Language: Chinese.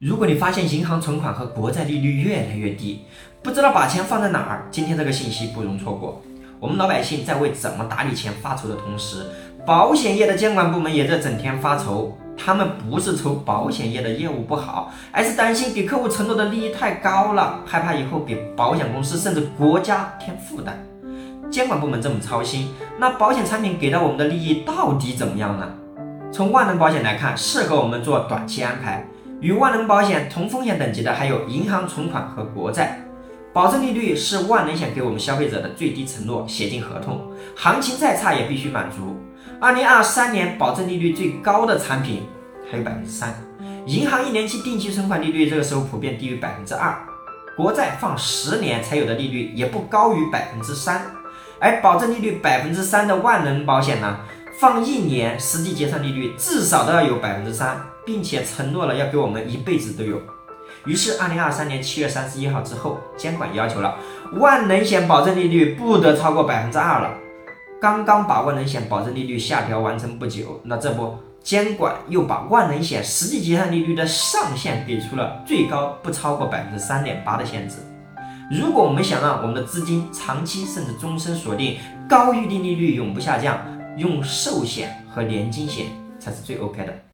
如果你发现银行存款和国债利率越来越低，不知道把钱放在哪儿，今天这个信息不容错过。我们老百姓在为怎么打理钱发愁的同时，保险业的监管部门也在整天发愁。他们不是愁保险业的业务不好，而是担心给客户承诺的利益太高了，害怕以后给保险公司甚至国家添负担。监管部门这么操心，那保险产品给到我们的利益到底怎么样呢？从万能保险来看，适合我们做短期安排。与万能保险同风险等级的还有银行存款和国债，保证利率是万能险给我们消费者的最低承诺，写进合同，行情再差也必须满足。二零二三年保证利率最高的产品还有百分之三，银行一年期定期存款利率这个时候普遍低于百分之二，国债放十年才有的利率也不高于百分之三，而保证利率百分之三的万能保险呢？放一年，实际结算利率至少都要有百分之三，并且承诺了要给我们一辈子都有。于是，二零二三年七月三十一号之后，监管要求了万能险保证利率不得超过百分之二了。刚刚把万能险保证利率下调完成不久，那这不，监管又把万能险实际结算利率的上限给出了最高不超过百分之三点八的限制。如果我们想让我们的资金长期甚至终身锁定高预定利率，永不下降。用寿险和年金险才是最 OK 的。